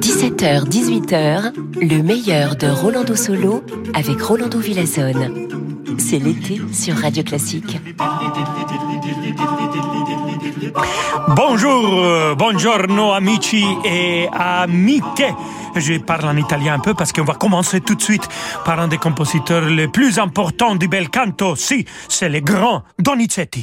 17h, 18h, le meilleur de Rolando Solo avec Rolando Villazone. C'est l'été sur Radio Classique. Bonjour, euh, buongiorno amici et amiche. Je parle en italien un peu parce qu'on va commencer tout de suite par un des compositeurs les plus importants du bel canto. Si, c'est le grand Donizetti.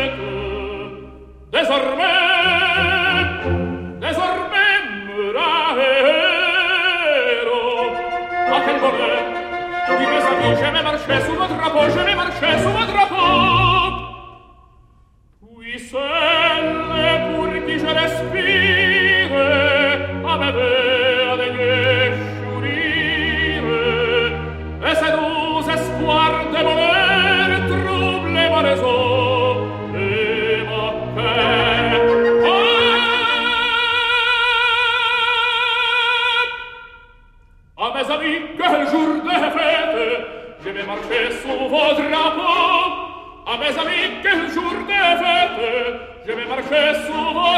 Désormais, désormais me ravero. Ah, quel bonheur! Qui mes amis, j'aimais marcher sous votre drapeau, j'aimais marcher sous votre drapeau. Puis c'est que sous vos drapeaux, à mes amis que jour je vais marcher sous vos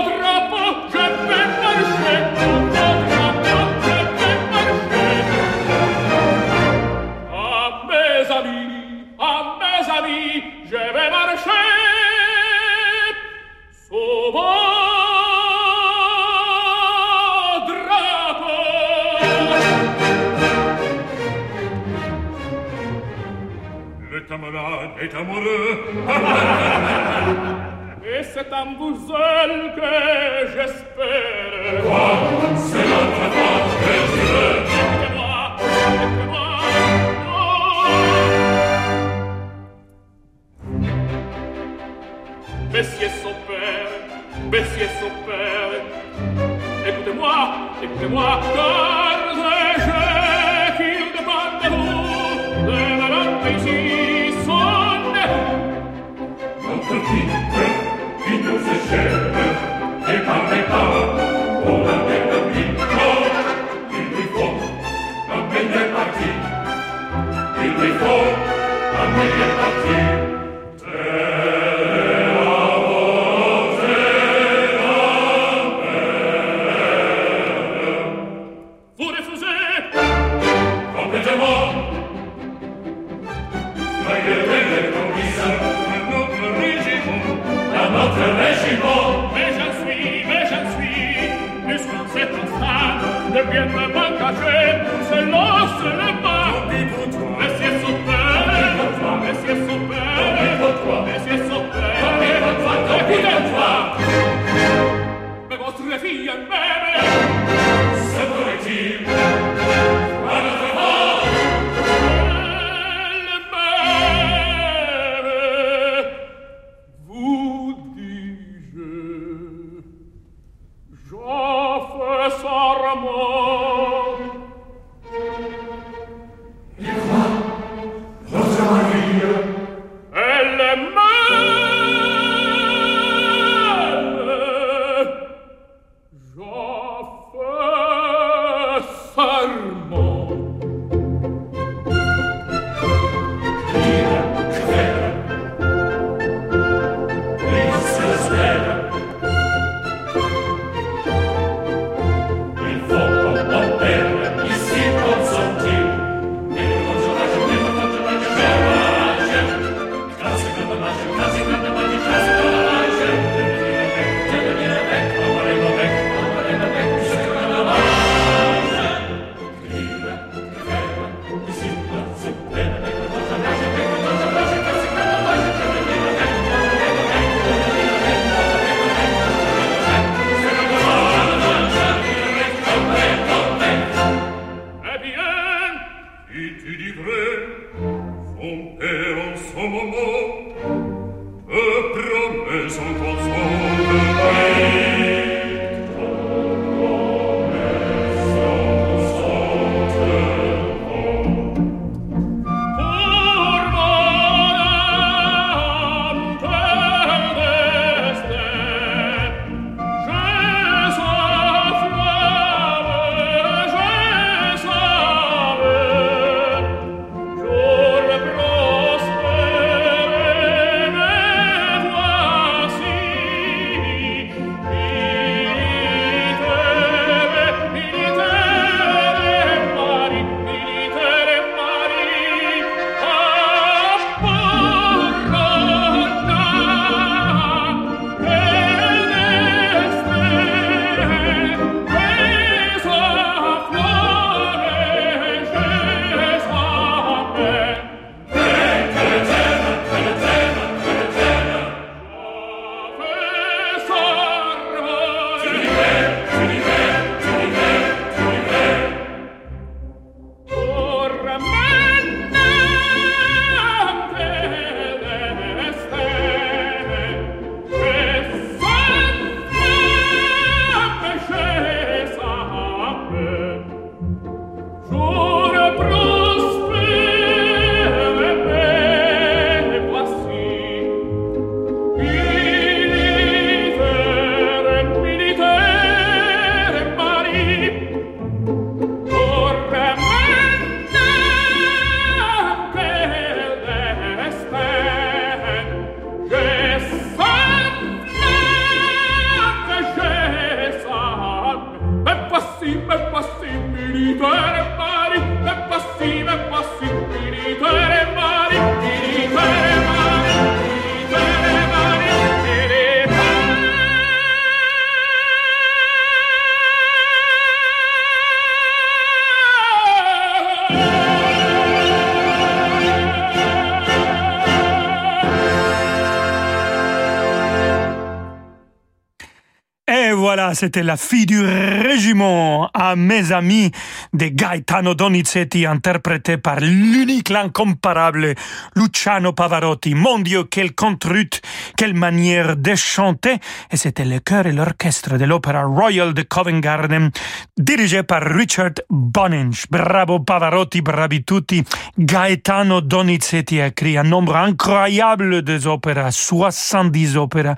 c'était la fille du régiment à mes amis de Gaetano Donizetti, interprété par l'unique, l'incomparable Luciano Pavarotti. Mon Dieu, quelle contrute, quelle manière de chanter. Et c'était le chœur et l'orchestre de l'Opéra Royal de Covent Garden, dirigé par Richard Boninch. Bravo Pavarotti, bravi tutti. Gaetano Donizetti a écrit un nombre incroyable d'opéras, 70 opéras.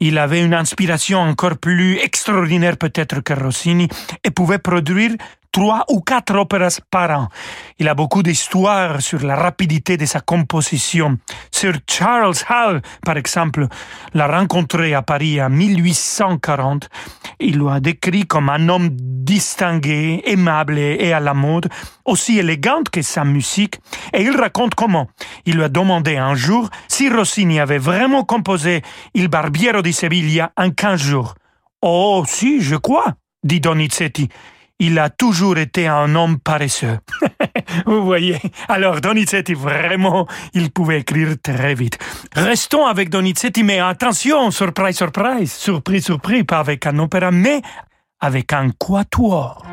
Il avait une inspiration encore plus extraordinaire peut-être que Rossini et pouvait produire trois ou quatre opéras par an. Il a beaucoup d'histoires sur la rapidité de sa composition. Sir Charles Hall, par exemple, l'a rencontré à Paris en 1840. Il l'a décrit comme un homme distingué, aimable et à la mode, aussi élégante que sa musique, et il raconte comment il lui a demandé un jour si Rossini avait vraiment composé Il Barbiero di Sevilla en quinze jours. Oh, si, je crois, dit Donizetti il a toujours été un homme paresseux. Vous voyez. Alors Donizetti, vraiment, il pouvait écrire très vite. Restons avec Donizetti, mais attention, surprise, surprise, surprise, surprise, pas avec un opéra, mais avec un quatuor.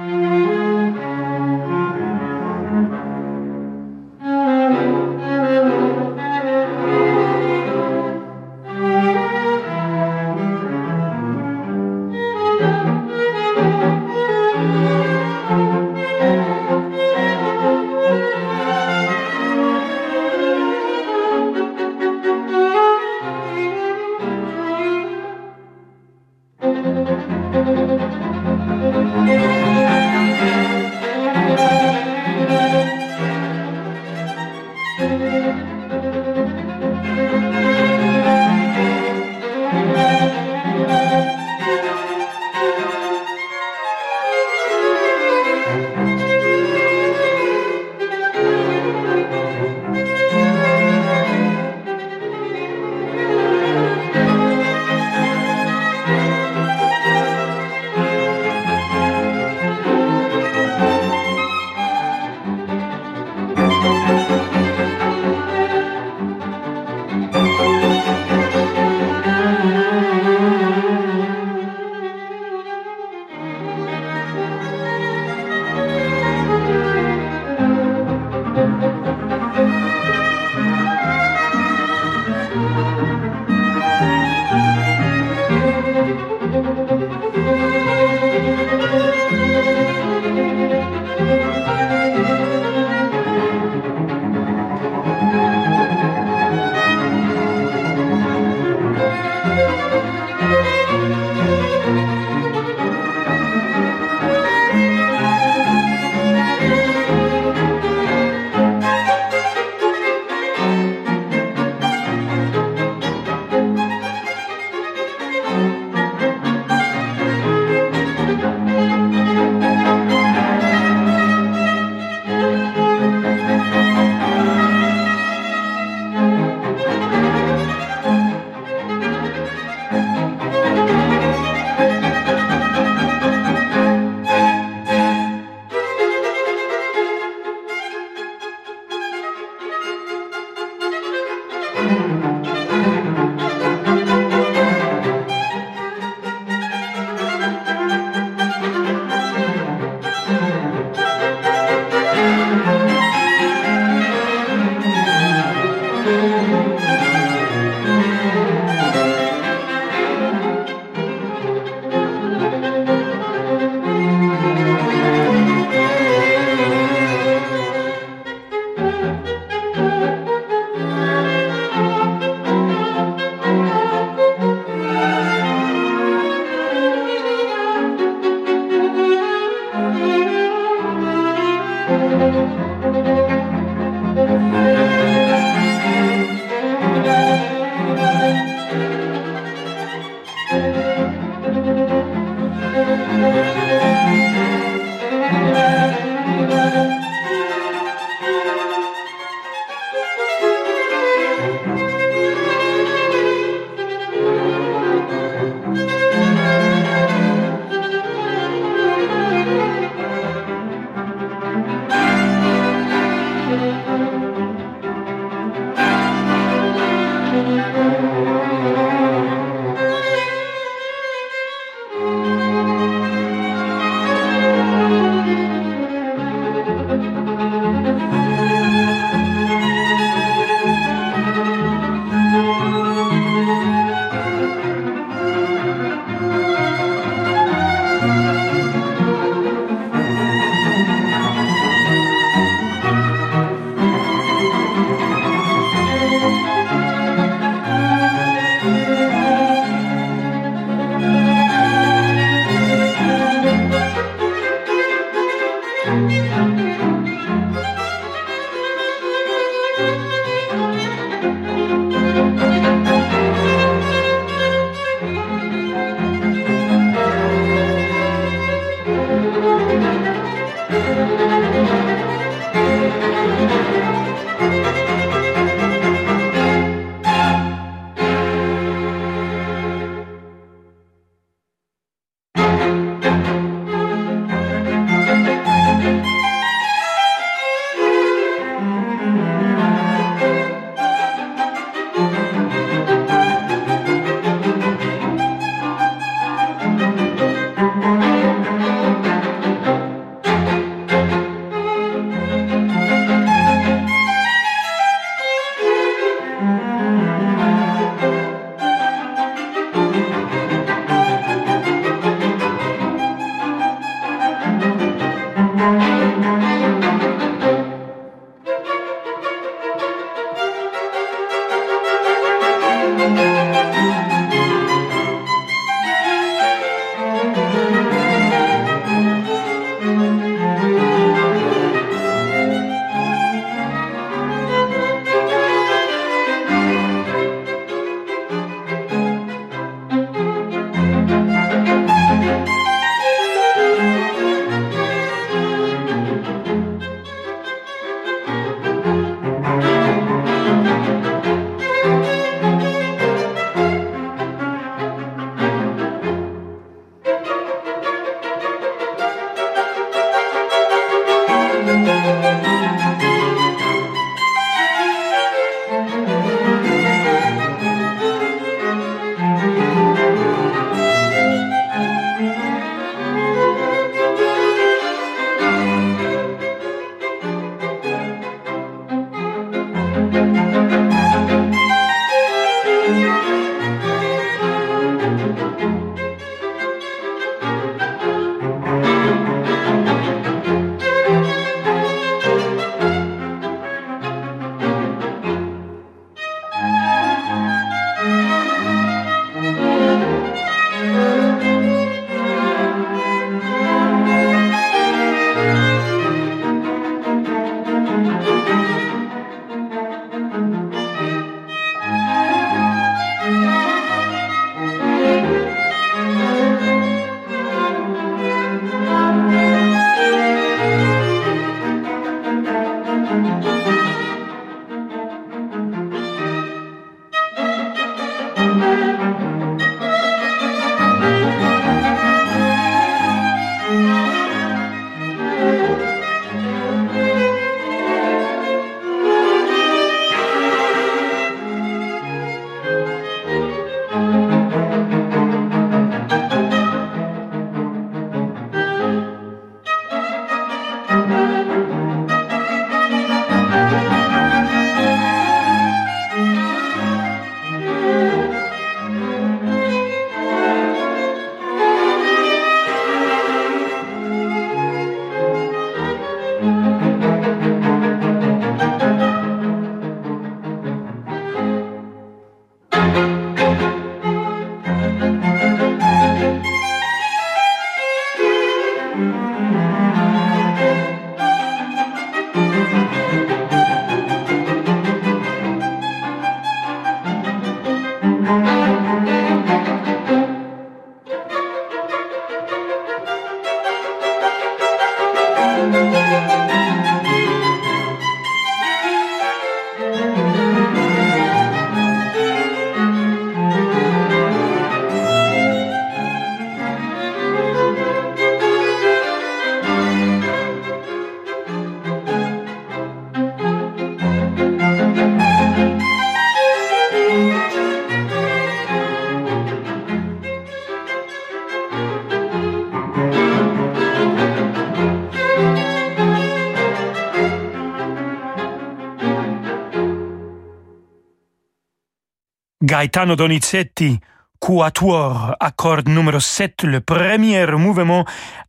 Gaetano Donizetti, Quatuor, accord numéro 7, le premier mouvement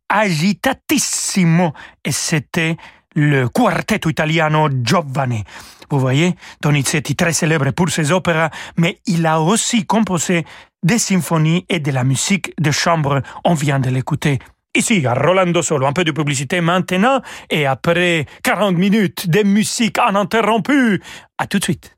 agitatissimo, et c'était le quartetto italiano Giovanni. Vous voyez, Donizetti très célèbre pour ses opéras, mais il a aussi composé des symphonies et de la musique de chambre. On vient de l'écouter ici à Rolando Solo. Un peu de publicité maintenant et après 40 minutes de musique ininterrompue. À tout de suite.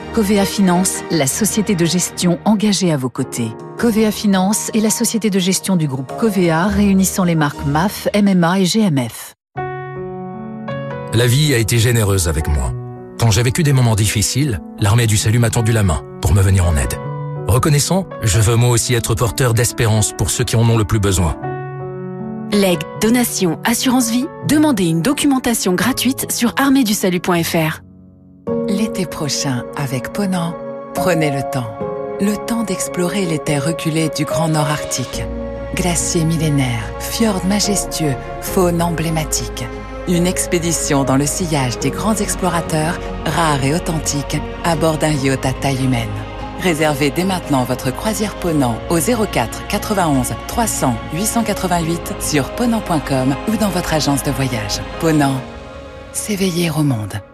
Covea Finance, la société de gestion engagée à vos côtés. Covea Finance est la société de gestion du groupe Covea réunissant les marques MAF, MMA et GMF. La vie a été généreuse avec moi. Quand j'ai vécu des moments difficiles, l'armée du salut m'a tendu la main pour me venir en aide. Reconnaissant, je veux moi aussi être porteur d'espérance pour ceux qui en ont le plus besoin. Legs, donation, assurance vie, demandez une documentation gratuite sur arméedusalut.fr. L'été prochain, avec Ponant, prenez le temps. Le temps d'explorer les terres reculées du Grand Nord Arctique. Glaciers millénaires, fjords majestueux, faune emblématique. Une expédition dans le sillage des grands explorateurs, rares et authentiques, à bord d'un yacht à taille humaine. Réservez dès maintenant votre croisière Ponant au 04 91 300 888 sur ponant.com ou dans votre agence de voyage. Ponant, s'éveiller au monde.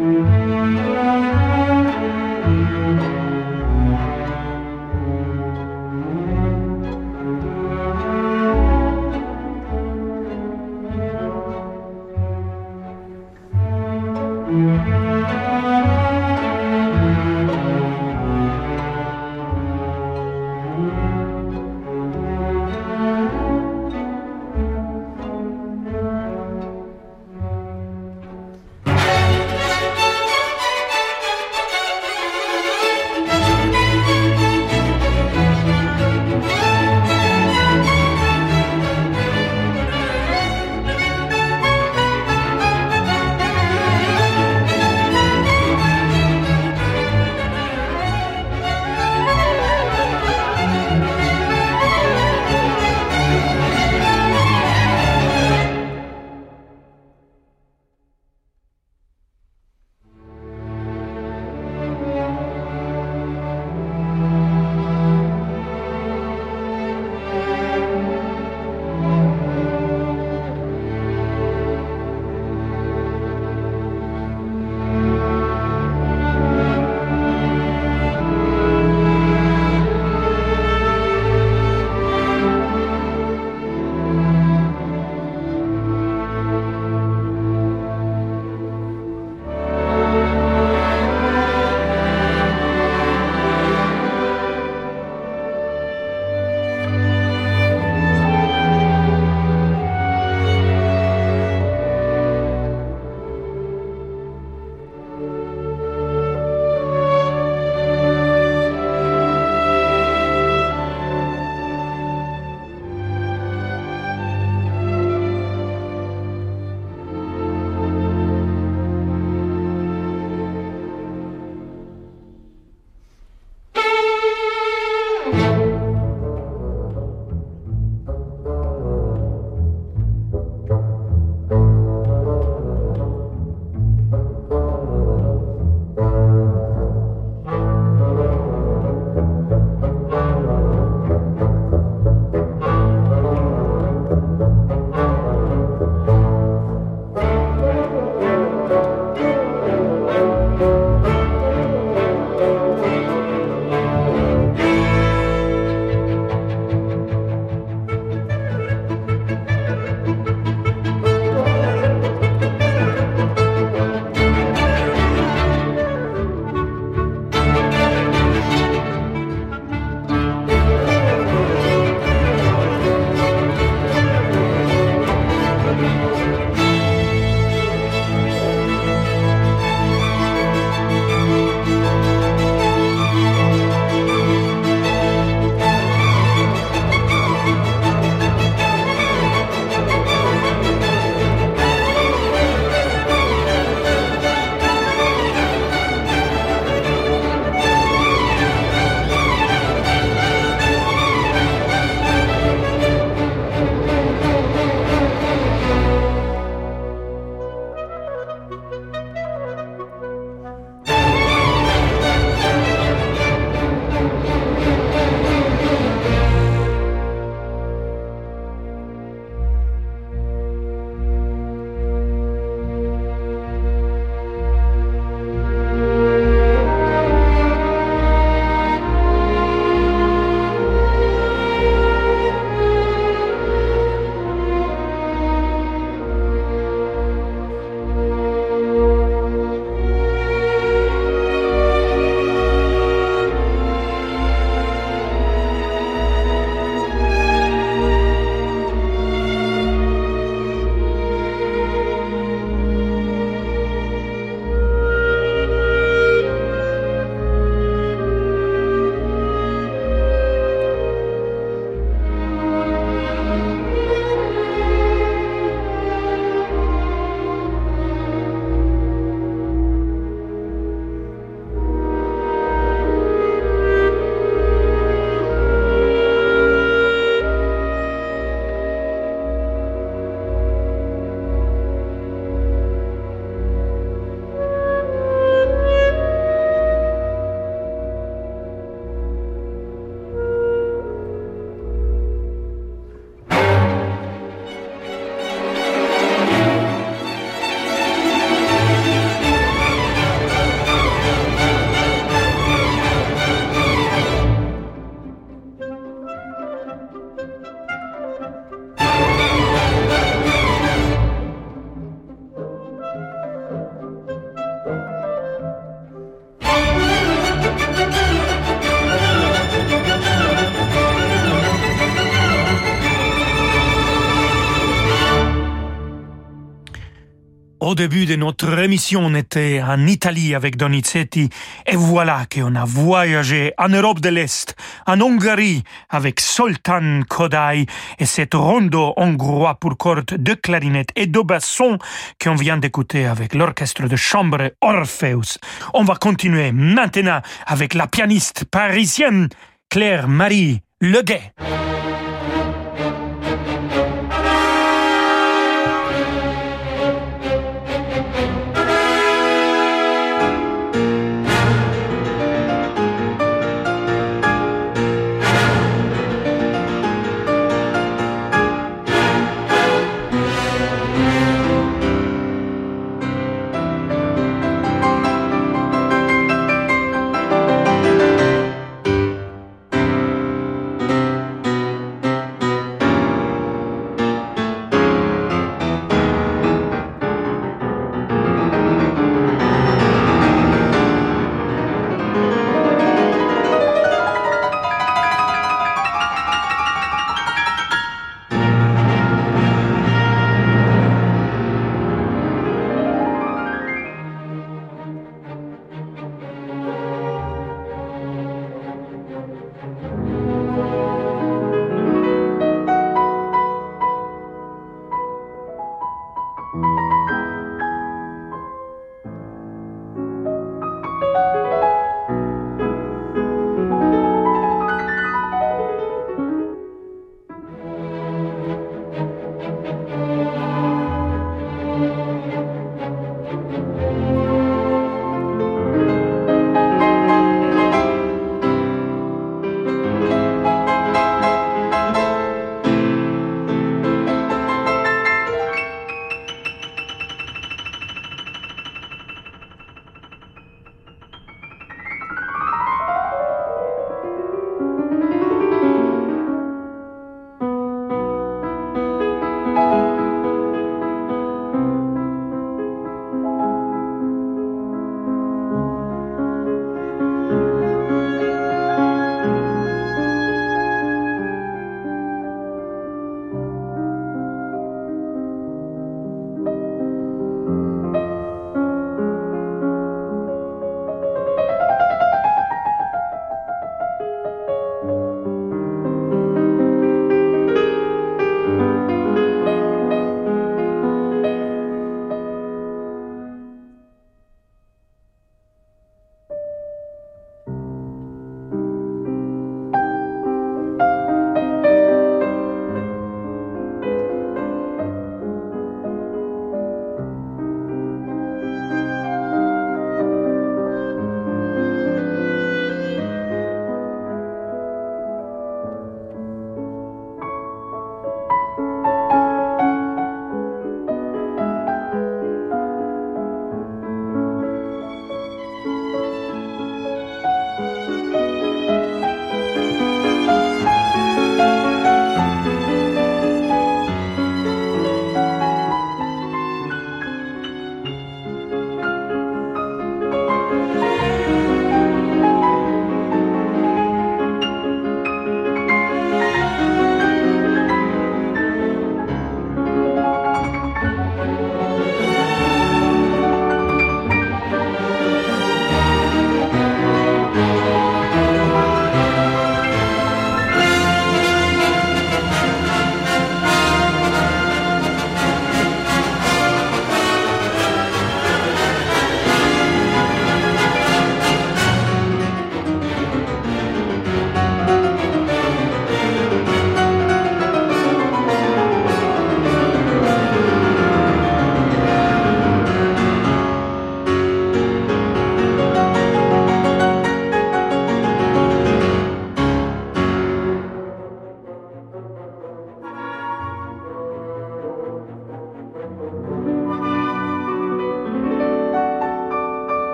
Mm-hmm. Au début de notre émission, on était en Italie avec Donizetti et voilà qu'on a voyagé en Europe de l'Est, en Hongrie avec Soltan Kodai et cette rondo hongrois pour cordes de clarinette et de basson qu'on vient d'écouter avec l'orchestre de chambre Orpheus. On va continuer maintenant avec la pianiste parisienne Claire-Marie Leguet.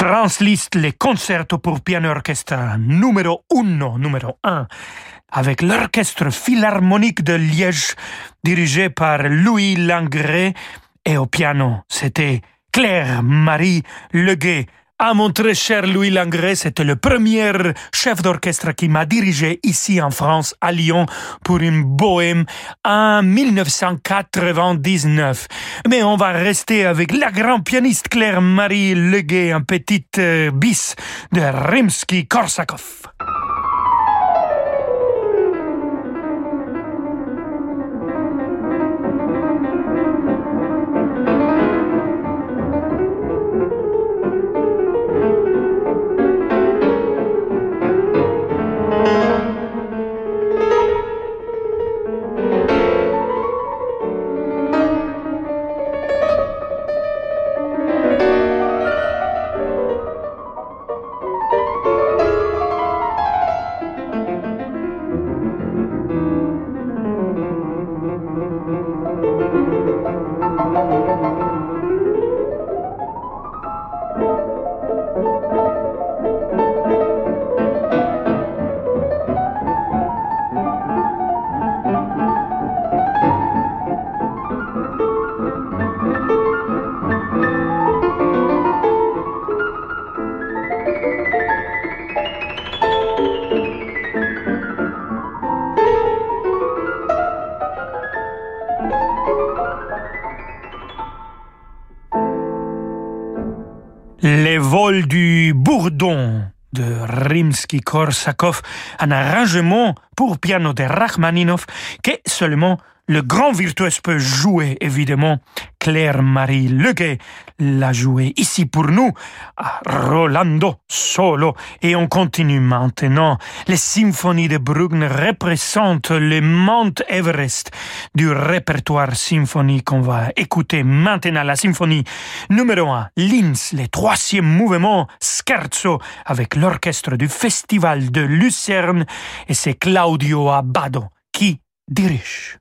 Franz Liszt, les concertos pour piano orchestre numéro uno, numéro un, avec l'orchestre philharmonique de Liège, dirigé par Louis Langré, et au piano, c'était Claire Marie Leguet, ah, mon très cher Louis Langré, c'était le premier chef d'orchestre qui m'a dirigé ici en France, à Lyon, pour une bohème en 1999. Mais on va rester avec la grande pianiste Claire-Marie Leguet, un petit euh, bis de Rimsky-Korsakov. Les vols du Bourdon de Rimsky-Korsakov, un arrangement pour piano de Rachmaninov que seulement le grand virtuose peut jouer, évidemment. Claire-Marie Leguet l'a joué ici pour nous, à Rolando Solo. Et on continue maintenant. Les symphonies de Bruckner représentent le Mount Everest du répertoire symphonique qu'on va écouter maintenant. La symphonie numéro 1, Linz, le troisième mouvement, Scherzo, avec l'orchestre du Festival de Lucerne. Et c'est Claudio Abbado qui dirige?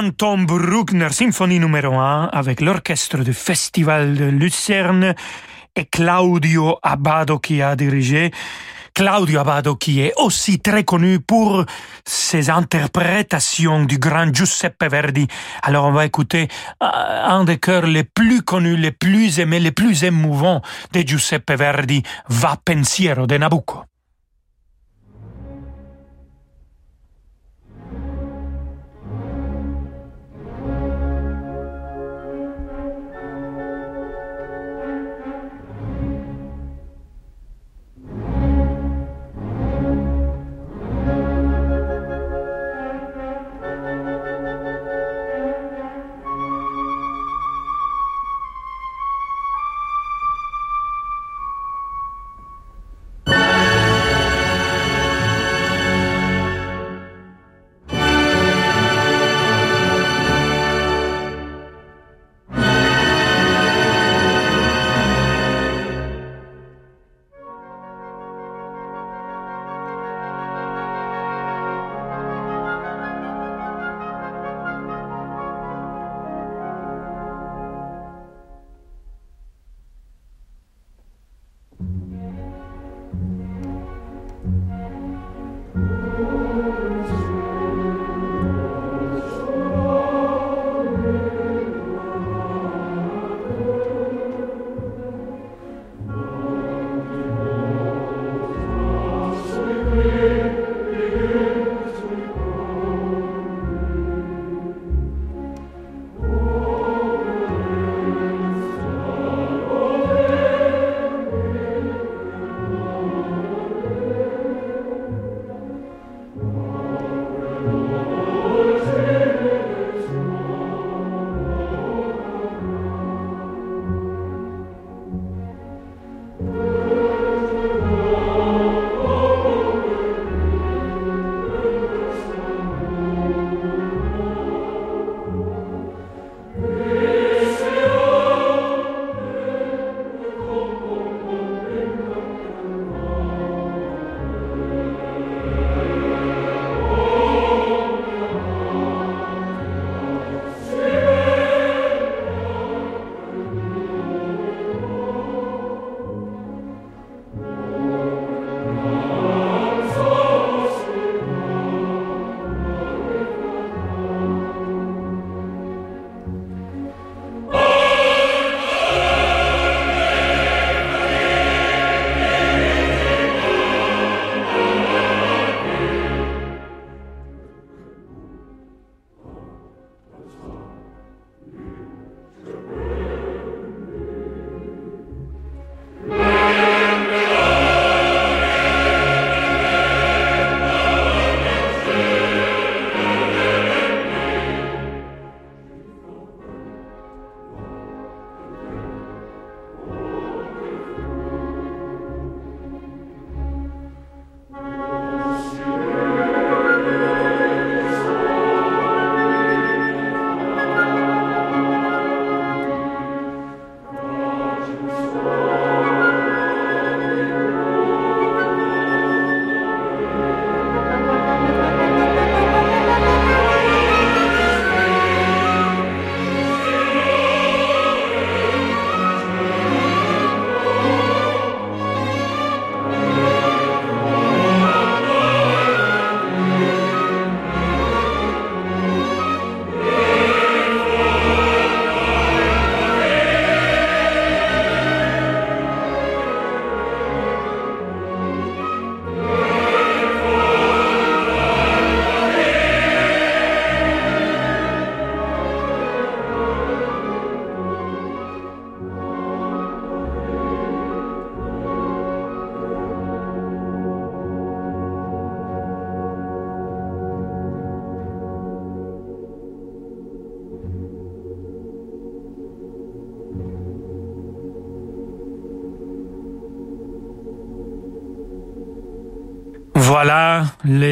Anton Bruckner, symphonie numéro 1, avec l'orchestre du Festival de Lucerne et Claudio Abbado qui a dirigé. Claudio Abbado qui est aussi très connu pour ses interprétations du grand Giuseppe Verdi. Alors on va écouter euh, un des chœurs les plus connus, les plus aimés, les plus émouvants de Giuseppe Verdi, Va pensiero de Nabucco.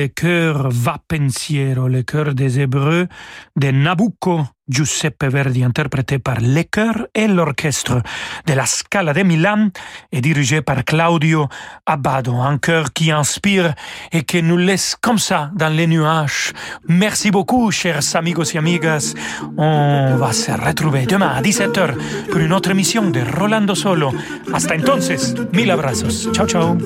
Le cœur va pensiero, le cœur des Hébreux de Nabucco Giuseppe Verdi interprété par les chœurs et l'orchestre de la Scala de Milan et dirigé par Claudio Abbado, un chœur qui inspire et qui nous laisse comme ça dans les nuages. Merci beaucoup, chers amigos et amigas. On va se retrouver demain à 17h pour une autre émission de Rolando Solo. Hasta entonces, mil abrazos. Ciao, ciao.